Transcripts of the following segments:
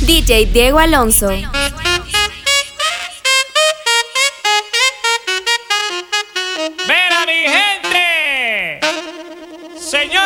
DJ Diego Alonso. Ver a mi gente. Señor.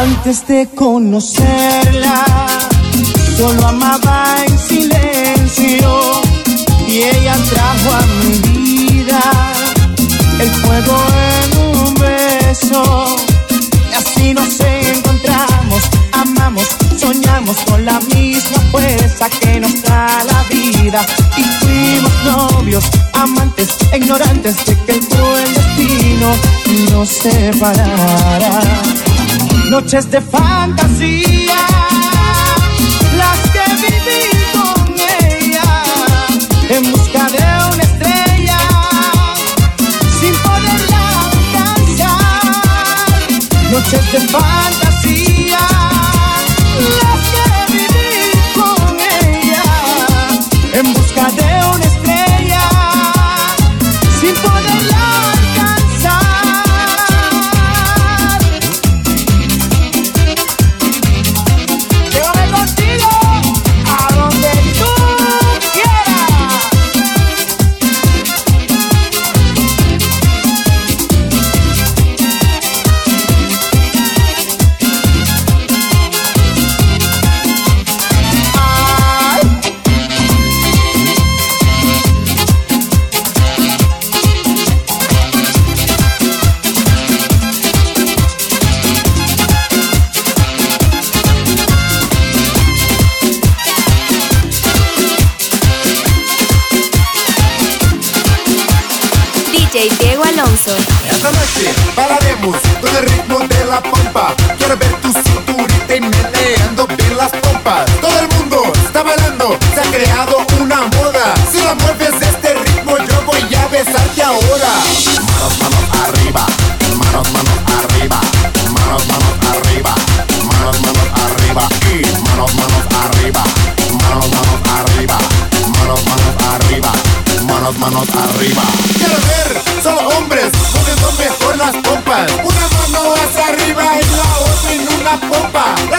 Antes de conocerla, solo amaba en silencio y ella trajo a mi vida el fuego en un beso. Y así nos encontramos, amamos, soñamos con la misma fuerza que nos da la vida. Y fuimos novios, amantes, ignorantes de que el cruel destino nos separara. Noches de fantasía, las que viví con ella en busca de una estrella sin poderla alcanzar. Noches de fantasía, bailaremos con el ritmo de la pompa. Quiero ver tu cinturita y meneando bien las pompas. Todo el mundo está bailando, se ha creado una moda. Si la mueves este ritmo, yo voy a besarte ahora. Manos, manos arriba, manos, manos arriba, manos, manos arriba, manos, manos arriba y manos, manos arriba, manos, manos arriba, manos, manos arriba, manos, manos arriba. Otra en una pompa.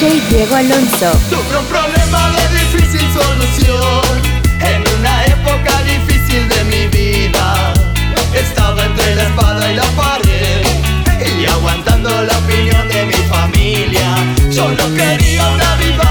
DJ Diego Alonso. Tuve un problema de difícil solución en una época difícil de mi vida. Estaba entre la espada y la pared y aguantando la opinión de mi familia. Yo no quería una vida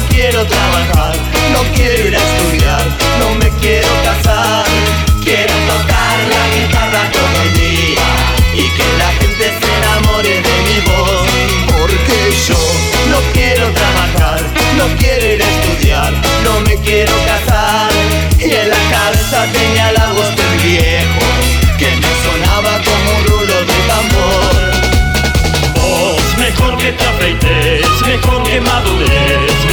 No quiero trabajar, no quiero ir a estudiar, no me quiero casar. Quiero tocar la guitarra todo el día y que la gente se enamore de mi voz. Porque yo no quiero trabajar, no quiero ir a estudiar, no me quiero casar. Y en la cabeza tenía la voz del viejo que me sonaba como un rulo de tambor mejor que te afeites, mejor que madures,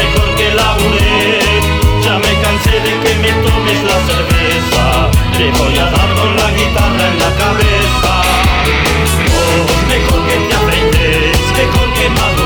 ya me cansé de que me tomes la cerveza. Te voy a dar con la guitarra en la cabeza. Oh, mejor que te aprendes, mejor que más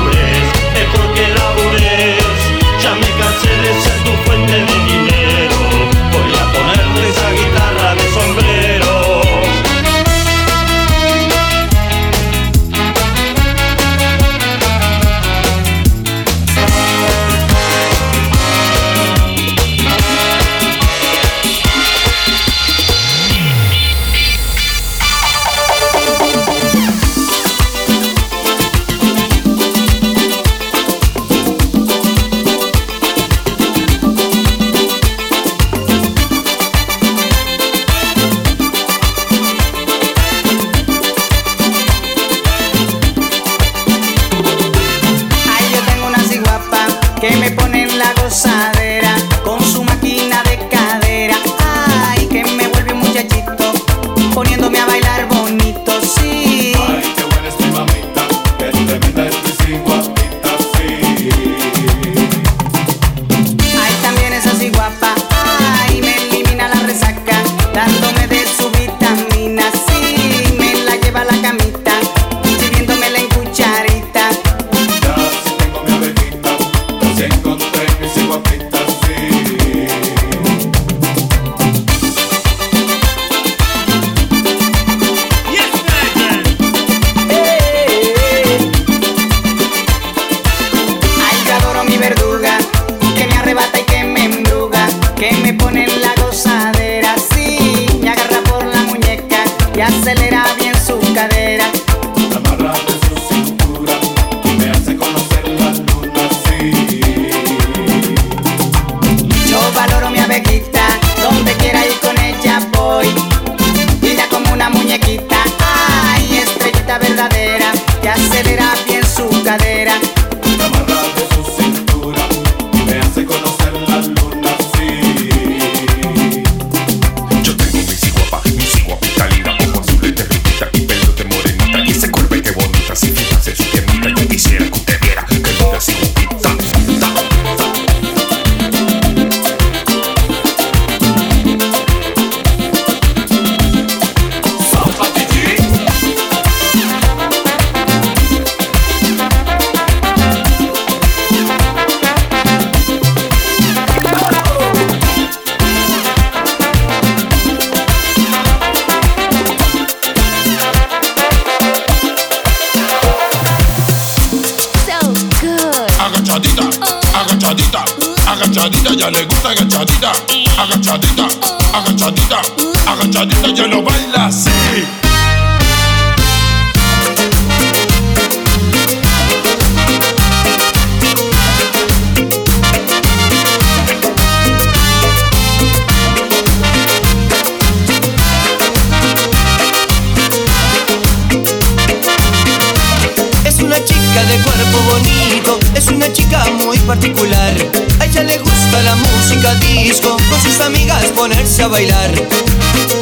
gusta la música disco, con sus amigas ponerse a bailar.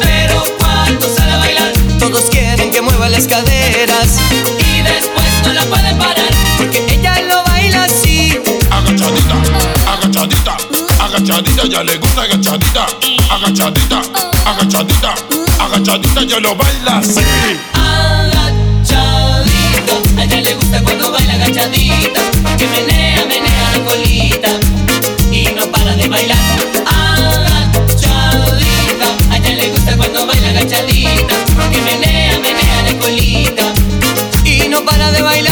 Pero cuando sale a bailar, todos quieren que mueva las caderas y después no la pueden parar, porque ella lo baila así. Agachadita, agachadita, agachadita, ya le gusta agachadita, agachadita, agachadita, agachadita, ya lo baila así. Agachadita, a ella le gusta cuando baila agachadita, que menea, menea la colita. chalita, que menea, menea la colita y no para de bailar.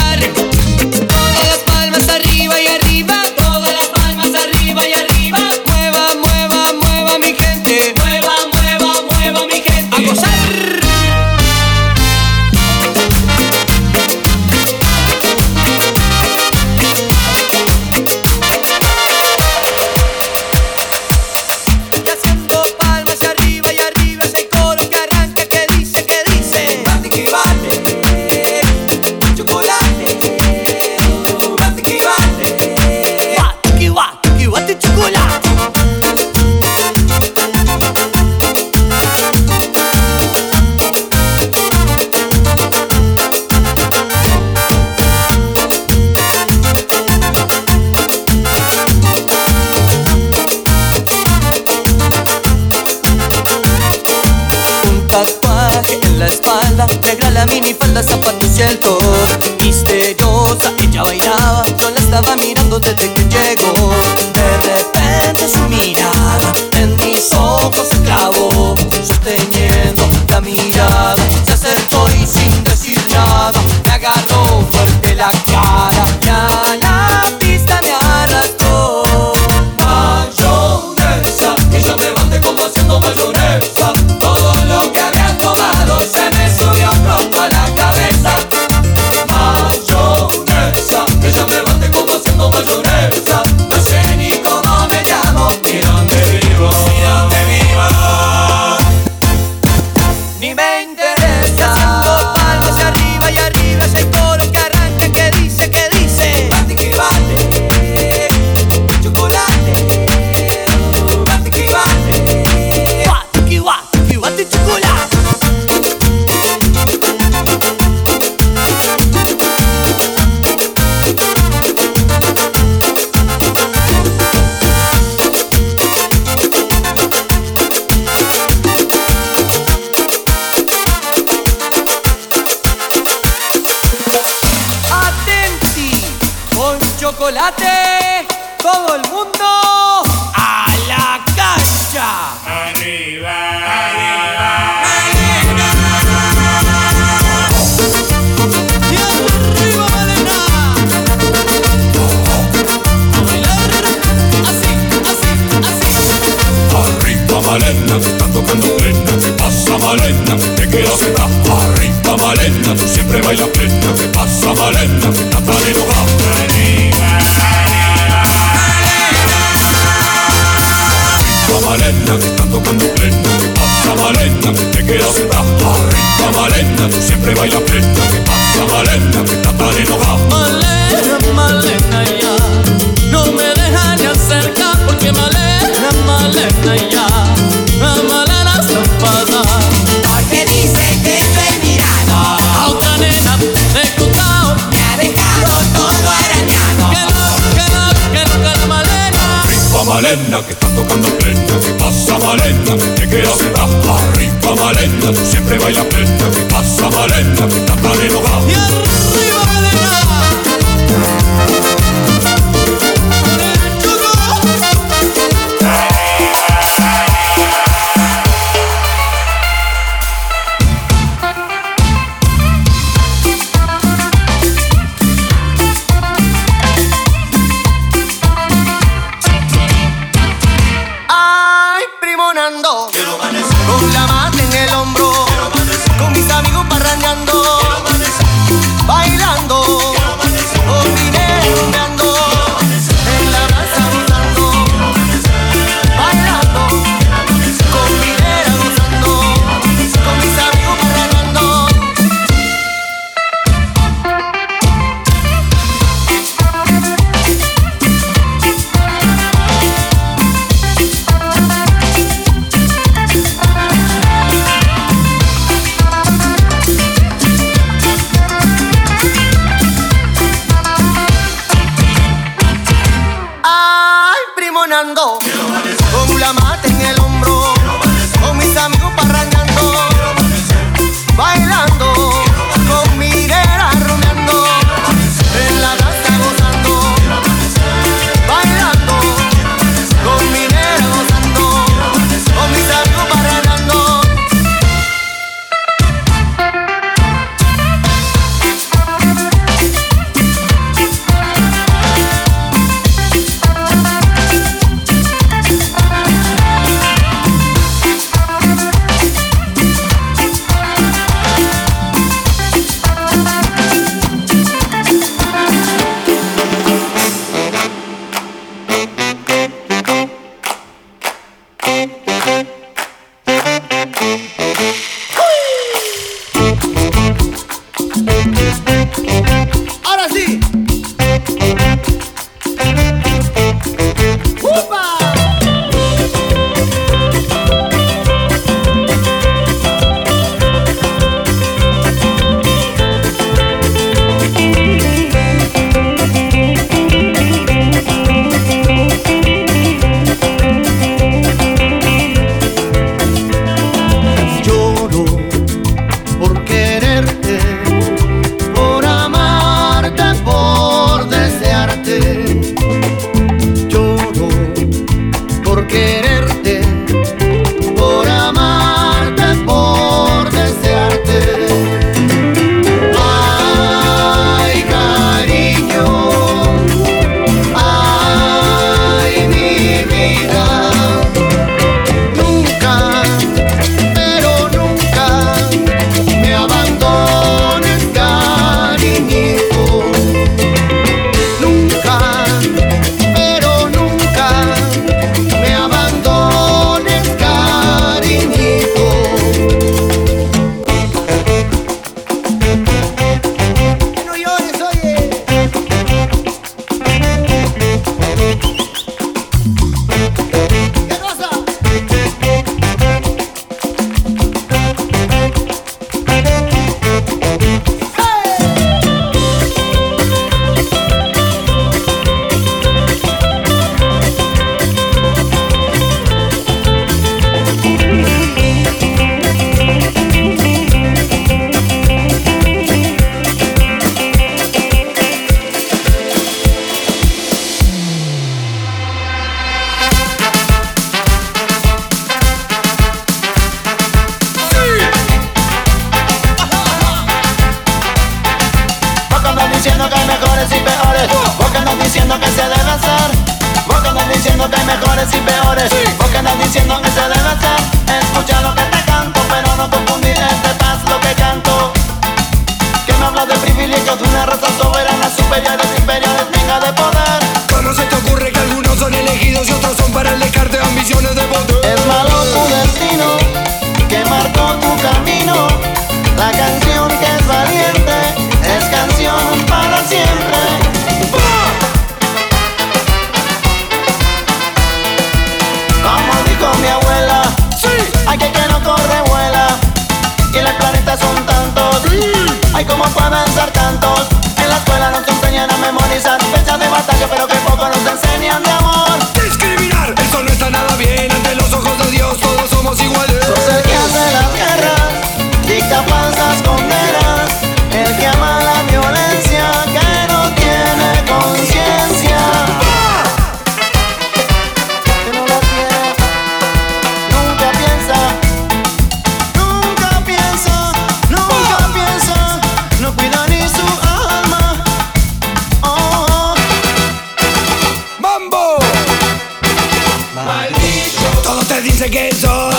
dice que sos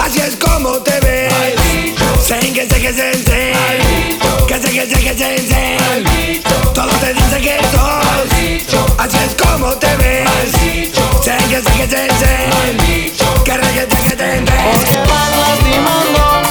Así es como te ves. Sé que sé que sé sé Que sé que sé que sé sé Todo te dice que sos Así es como te ves. Sé que sé que sé sé Que regresa que te ves Porque van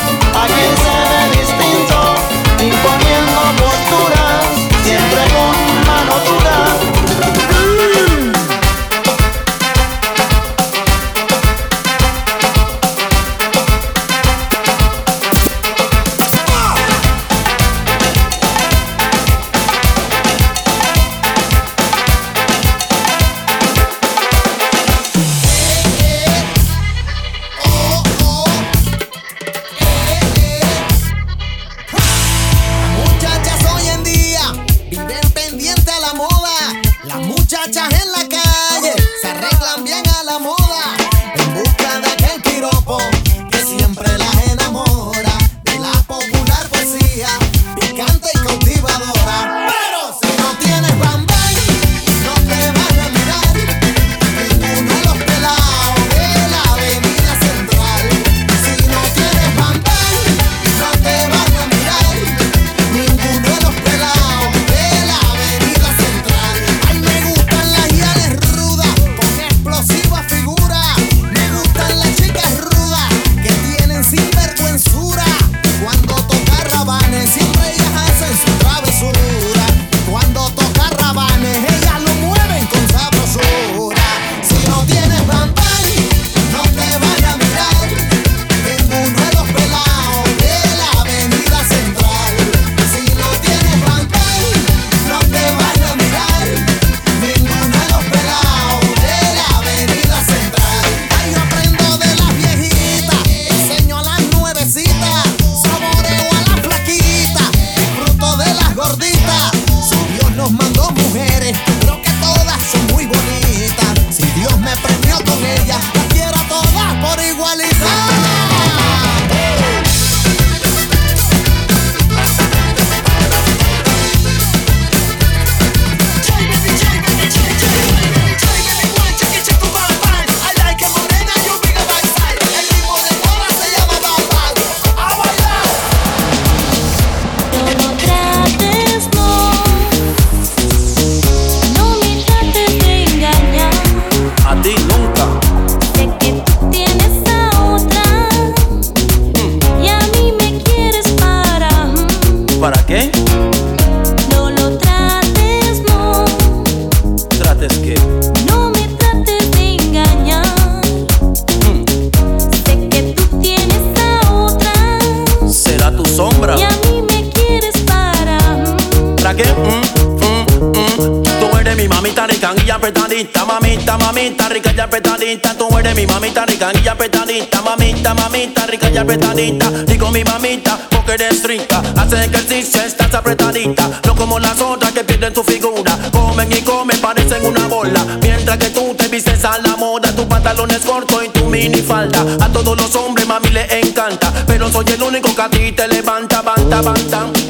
el único que a ti te levanta, banta, banta.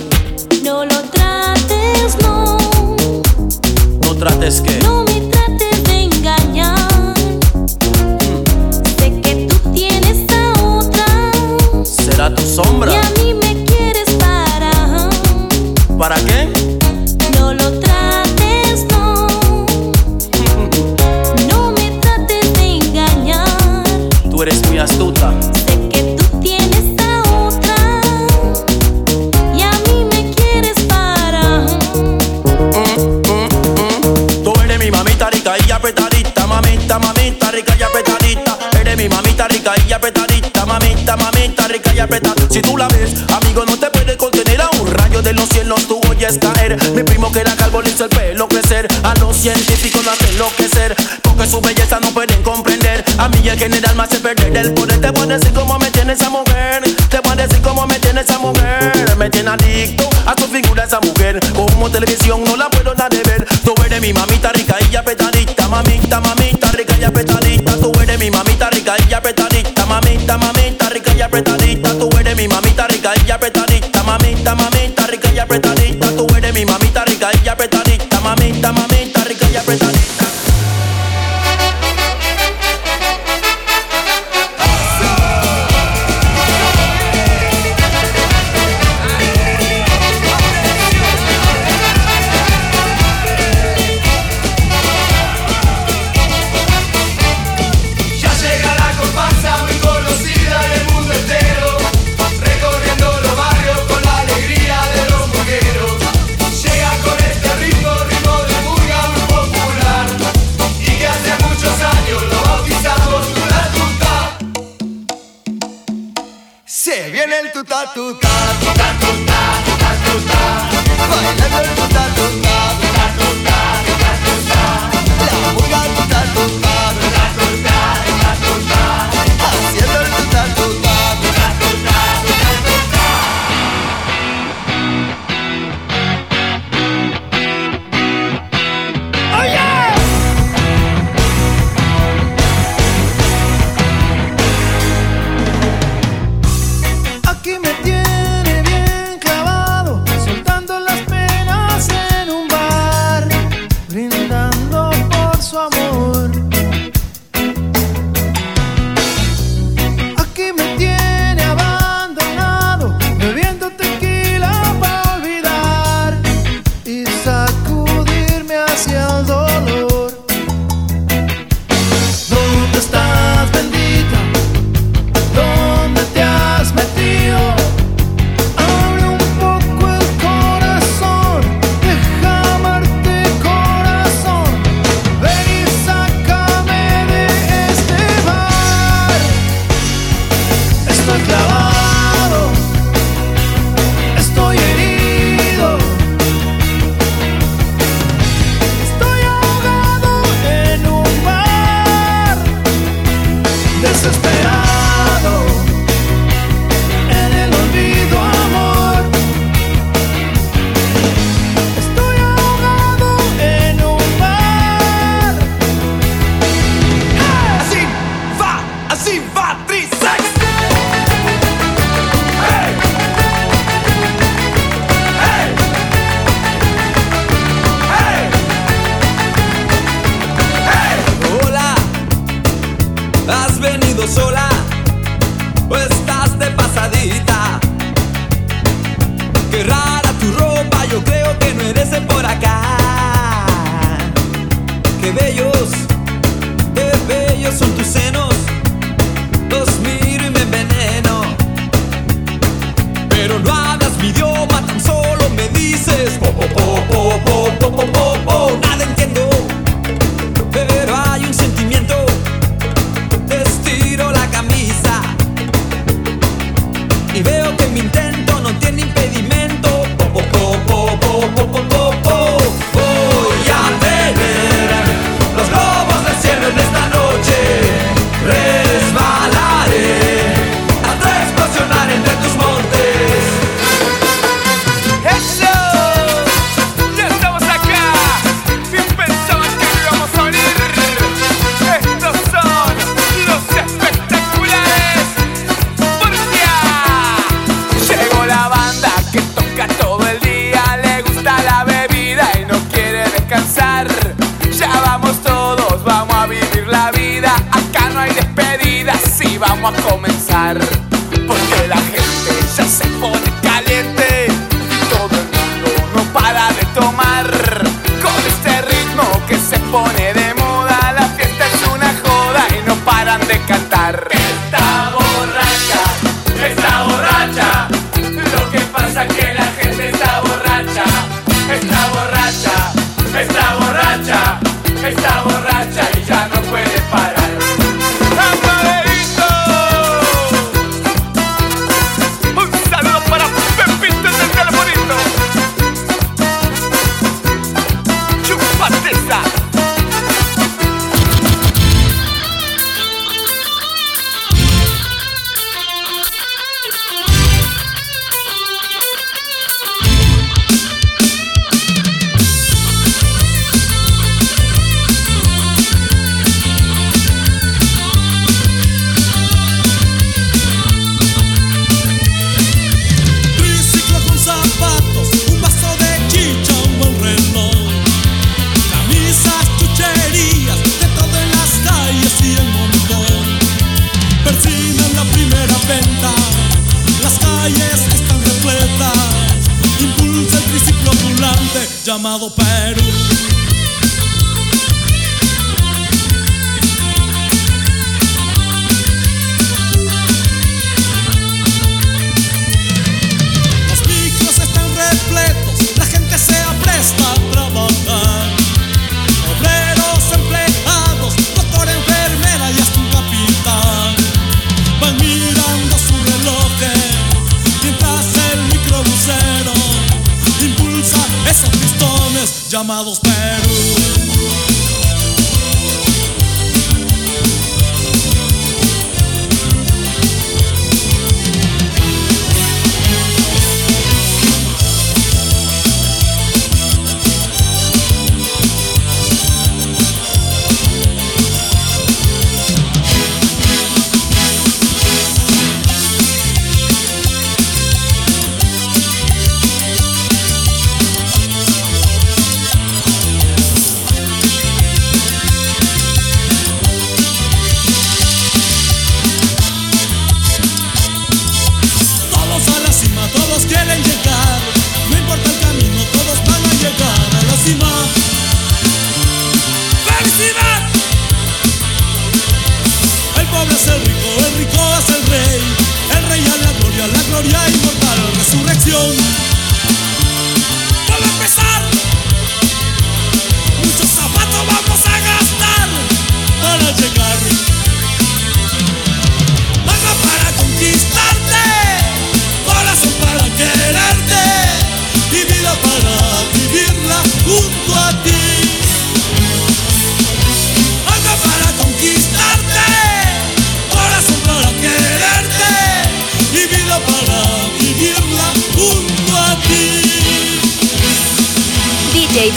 perder del poder. Te voy a decir cómo me tiene esa mujer. Te voy a decir cómo me tiene esa mujer. Me tiene adicto a tu figura esa mujer. Como televisión no la puedo dar de ver. Tú eres mi mamita rica y apretadita. Mamita, mamita rica y apretadita. Tú eres mi mamita rica y apretadita. Mamita, mamita rica y apretadita. Tú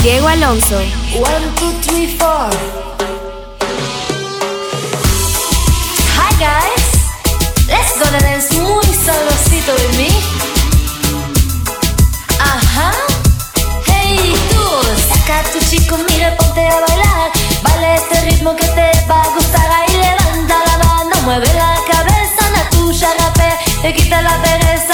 Diego Alonso. One, two, three, four. Hi guys, let's gonna dance muy sabrosito with me. Ajá, hey tú, saca a tu chico, mira, ponte a bailar. Baila este ritmo que te va a gustar. Ahí levanta la mano, mueve la cabeza, la tuya, la te quita la pereza.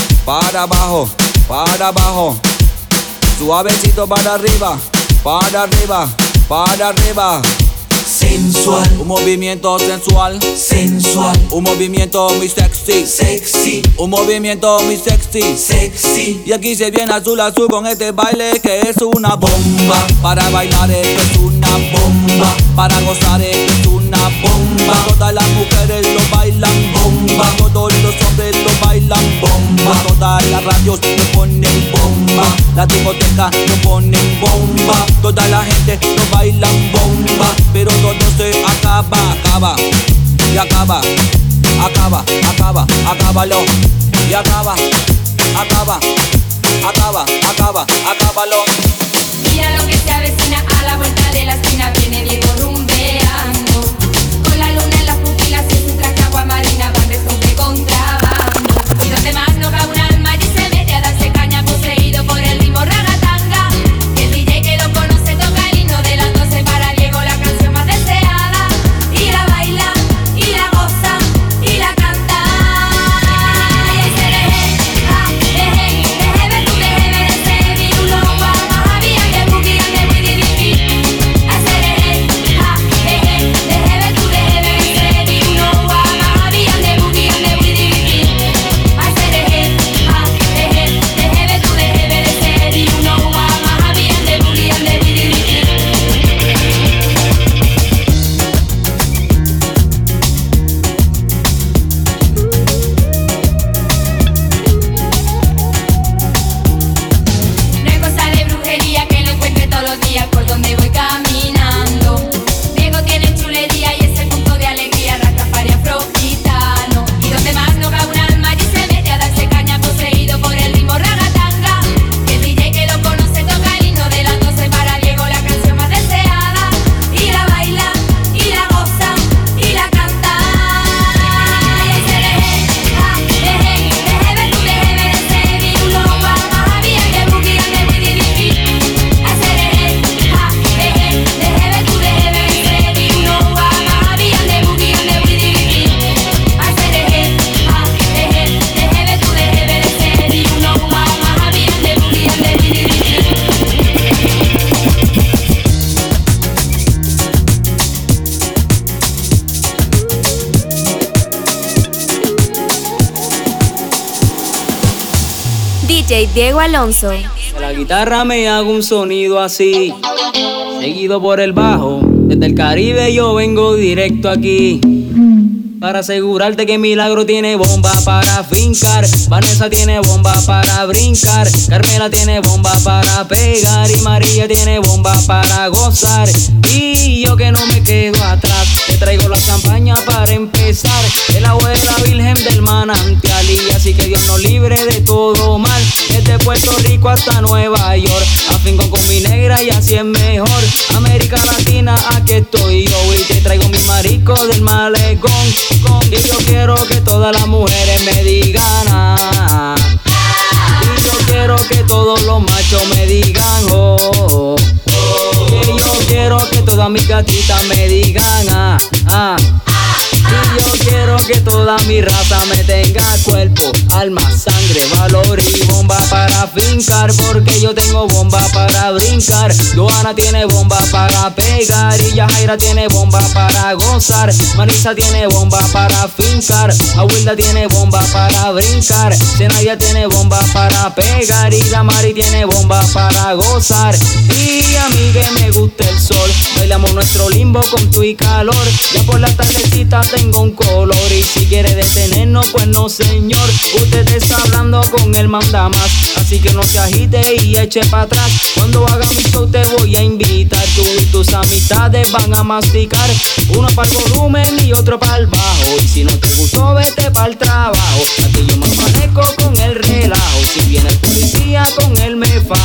para abajo, para abajo. Suavecito para arriba, para arriba, para arriba. Sensual. Un movimiento sensual, Sensual. un movimiento muy sexy, Sexy. un movimiento muy sexy. Sexy. Y aquí se viene azul azul con este baile que es una bomba. Para bailar esto es una bomba. Para gozar esto es una bomba. Todas las mujeres lo bailan bomba. Todos los hombres lo bailan bomba. Todas las radios lo ponen bomba. La discoteca lo ponen bomba. Toda la gente lo bailan bomba. Pero todo se acaba, acaba. Y acaba, acaba, acaba, acábalo. Y acaba, acaba, acaba, acaba, acábalo. Mira lo que se avecina a la vuelta de Diego Alonso. La guitarra me hago un sonido así, seguido por el bajo. Desde el Caribe yo vengo directo aquí. Para asegurarte que Milagro tiene bomba para fincar. Vanessa tiene bomba para brincar. Carmela tiene bomba para pegar. Y María tiene bomba para gozar. Y yo que no me quedo atrás. Te traigo la campaña para empezar. El agua de la Virgen del manantial. Y así que Dios nos libre de todo mal. Desde Puerto Rico hasta Nueva York. Afinco con mi negra y así es mejor. América Latina, aquí estoy yo. Y te traigo mi marico del malecón. Que yo quiero que todas las mujeres me digan. ah. Y yo quiero que todos los machos me digan. Oh, oh. Que yo quiero que todas mis gatitas me digan. Ah, ah. Y yo quiero que toda mi raza me tenga cuerpo, alma, sangre, valor y bomba para fincar. Porque yo tengo bomba para brincar. Joana tiene bomba para pegar. Y Yajaira tiene bomba para gozar. Marisa tiene bomba para fincar. Abuela tiene bomba para brincar. Zenaya tiene bomba para pegar. Y Damari tiene bomba para gozar. Y a mí que me gusta el sol. Bailamos nuestro limbo con tu y calor. Ya por la tardecita tengo un color. Y si quiere detenernos, pues no, señor. Usted está hablando con el mandamás. Así que no se agite y eche para atrás. Cuando haga mi show, te voy a invitar. Tú y tus amistades van a masticar. Uno para el volumen y otro para el bajo. Y si no te gustó, vete para el trabajo. Aquí yo me manejo con el relajo. Viene el policía, con él me fajo.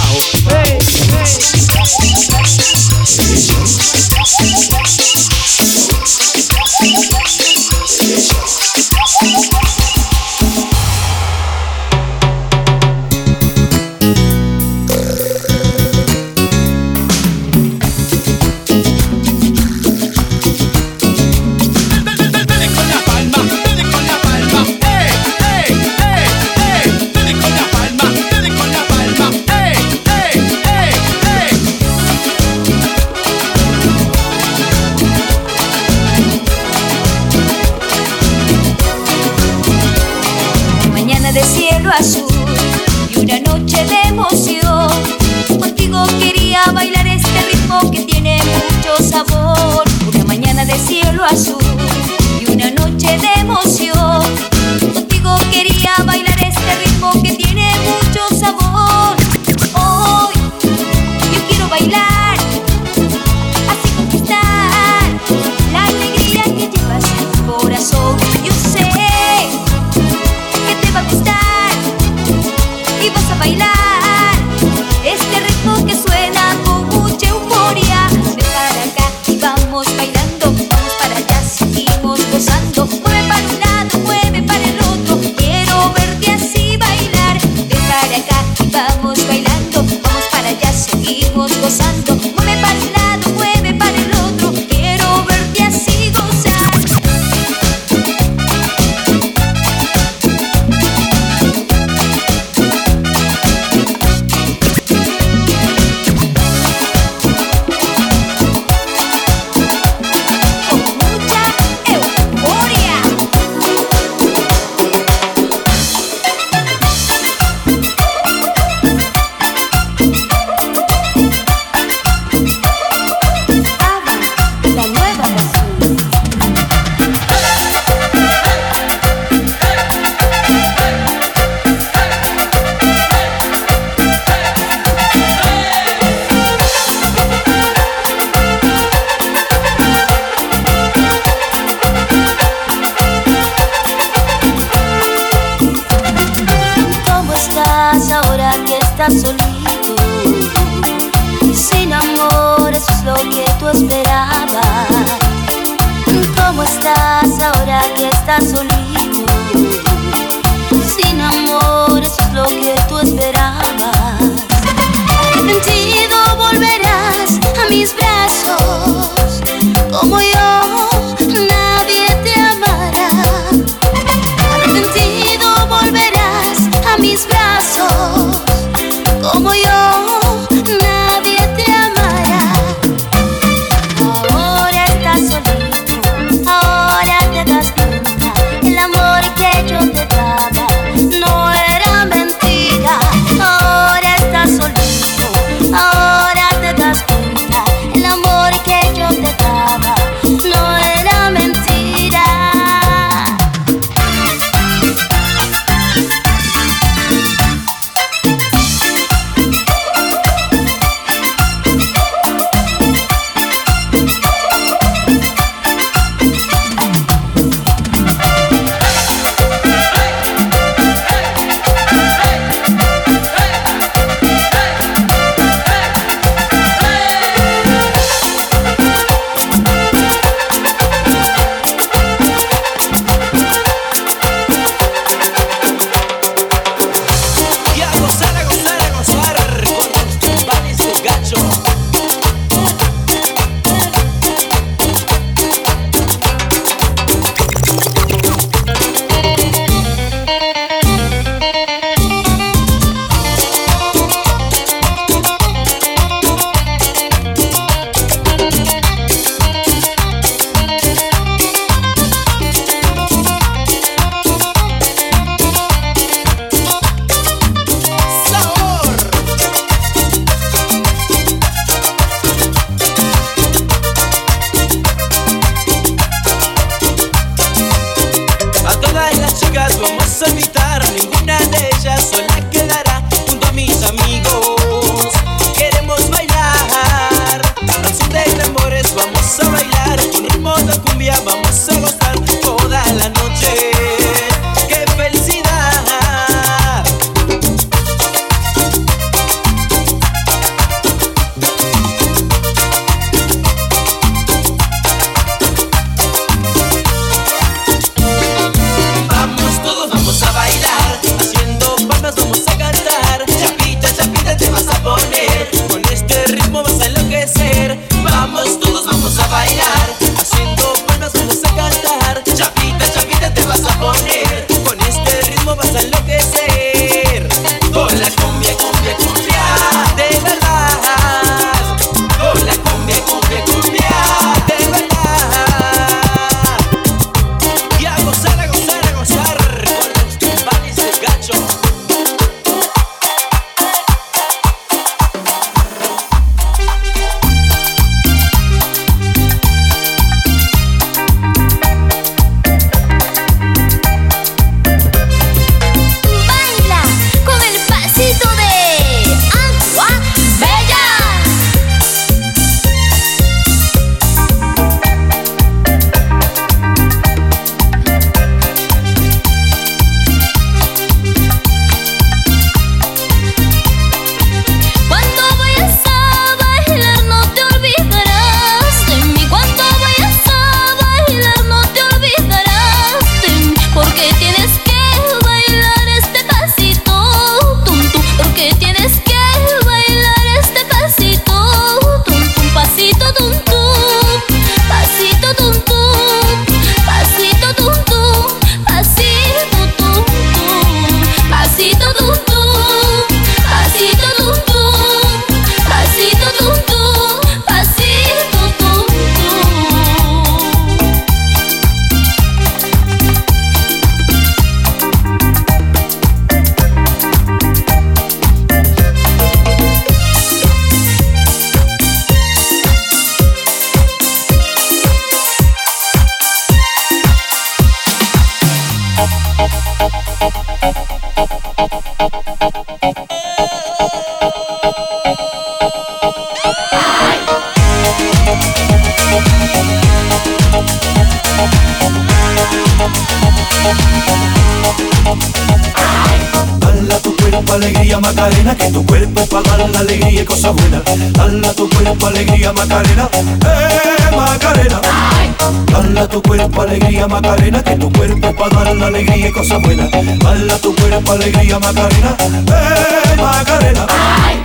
Cuerpo alegría Macarena, eh Macarena.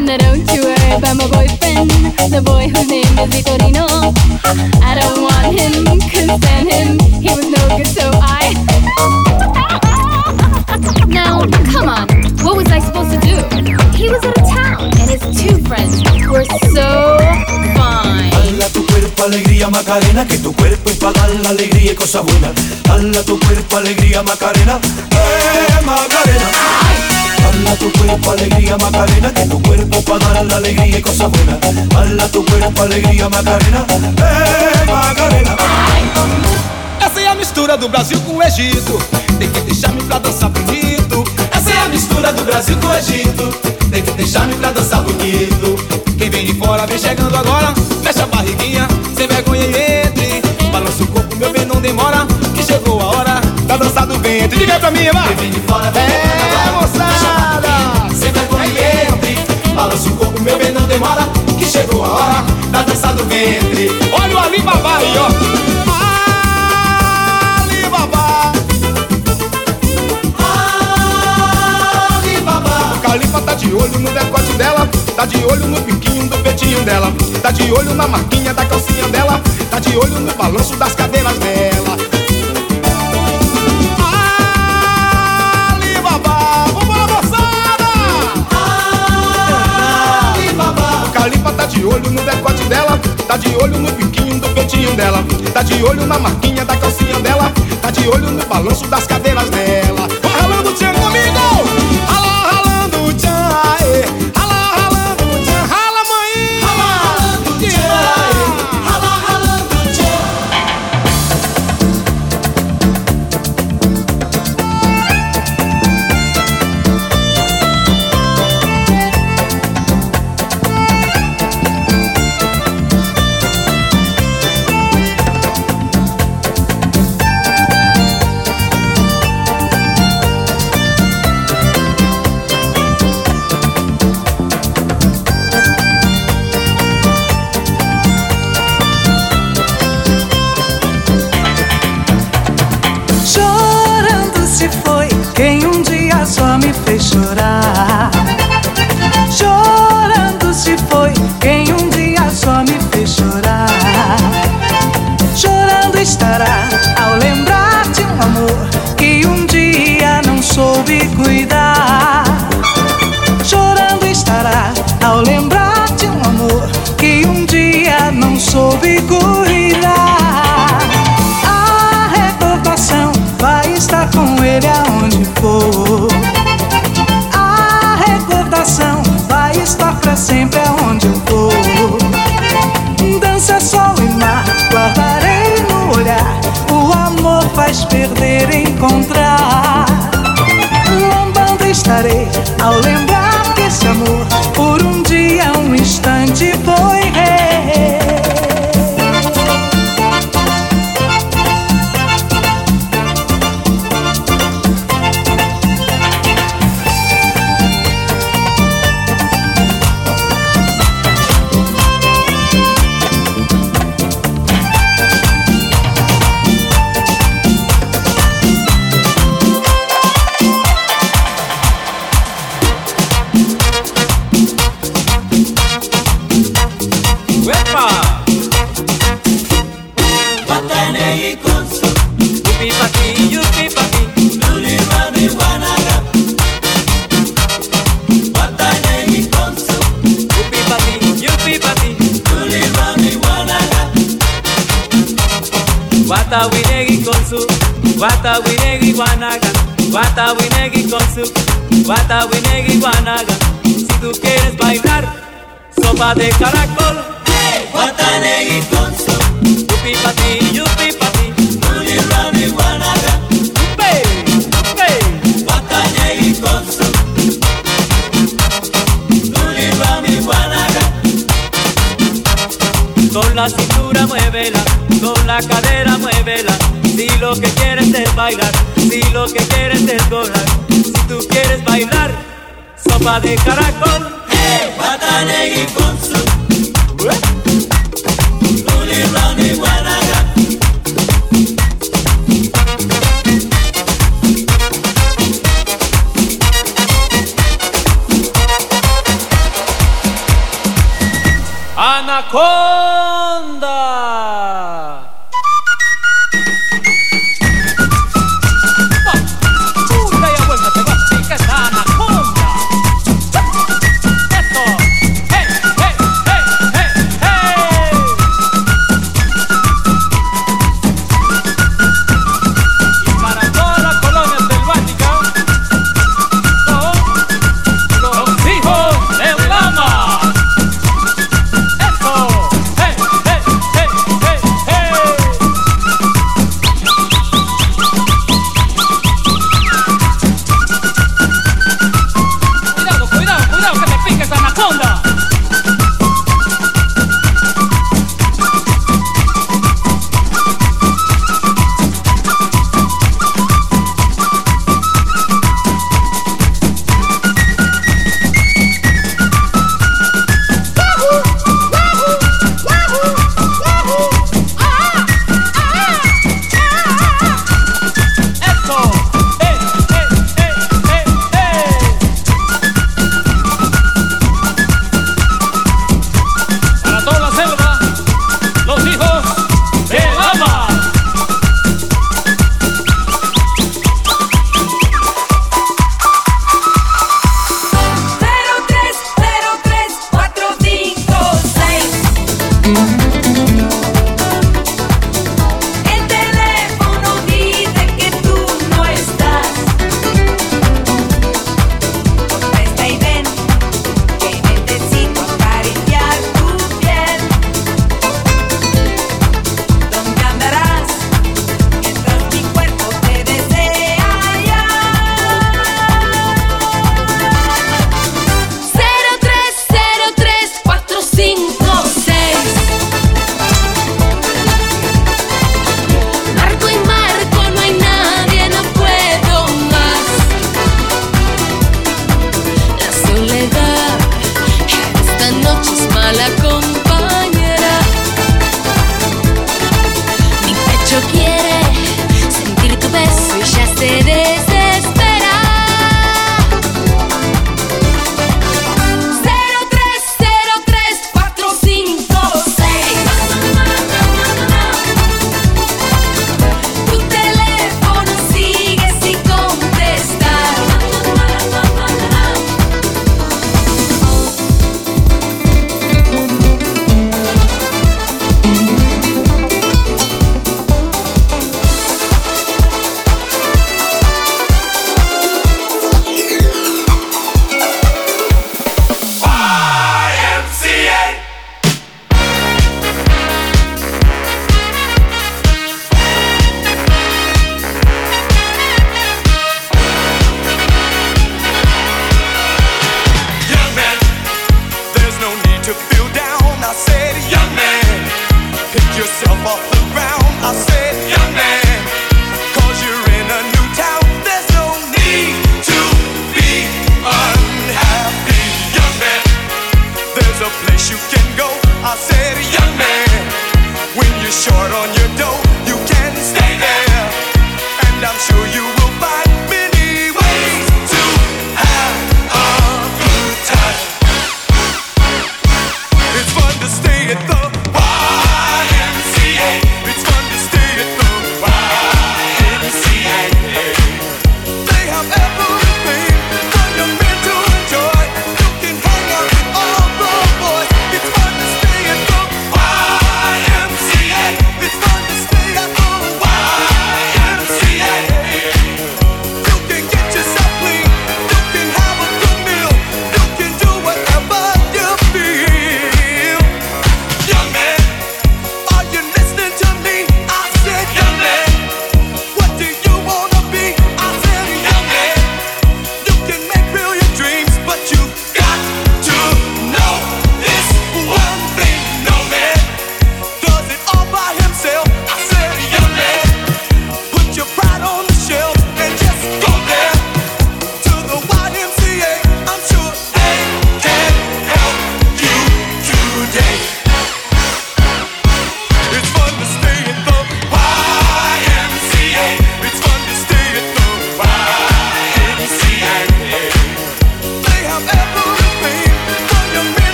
Now don't you worry about my boyfriend The boy whose name is Vitorino I don't want him, couldn't stand him He was no good so I Now, come on. What was I supposed to do? He was out of town, and his two friends were so fine. Dala tu cuerpo alegría Macarena, que tu cuerpo es para dar la alegría y cosas buenas. Dala tu cuerpo alegría Macarena, Dala tu cuerpo alegría Macarena, eh Macarena. Essa é a mistura do Brasil com o Egito. Tem que deixar-me pra dançar bonito. Essa é a mistura do Brasil com o Egito. Tem que deixar-me pra dançar bonito. Quem vem de fora vem chegando agora. Fecha a barriguinha, sem vergonha e entre. Balança o corpo, meu bem, não demora. Que chegou a hora da dança do ventre. Diga pra mim, vai. Quem vem de fora vem é, moçada. Dela, tá de olho no biquinho do peitinho dela, tá de olho na marquinha da calcinha dela, tá de olho no balanço das cadeiras dela. Alibaba, vambora moçada! Alibaba. O Califa tá de olho no decote dela, tá de olho no biquinho do peitinho dela, tá de olho na marquinha da calcinha dela, tá de olho no balanço das cadeiras dela. Vai ralando o tchan comigo! I'll limbo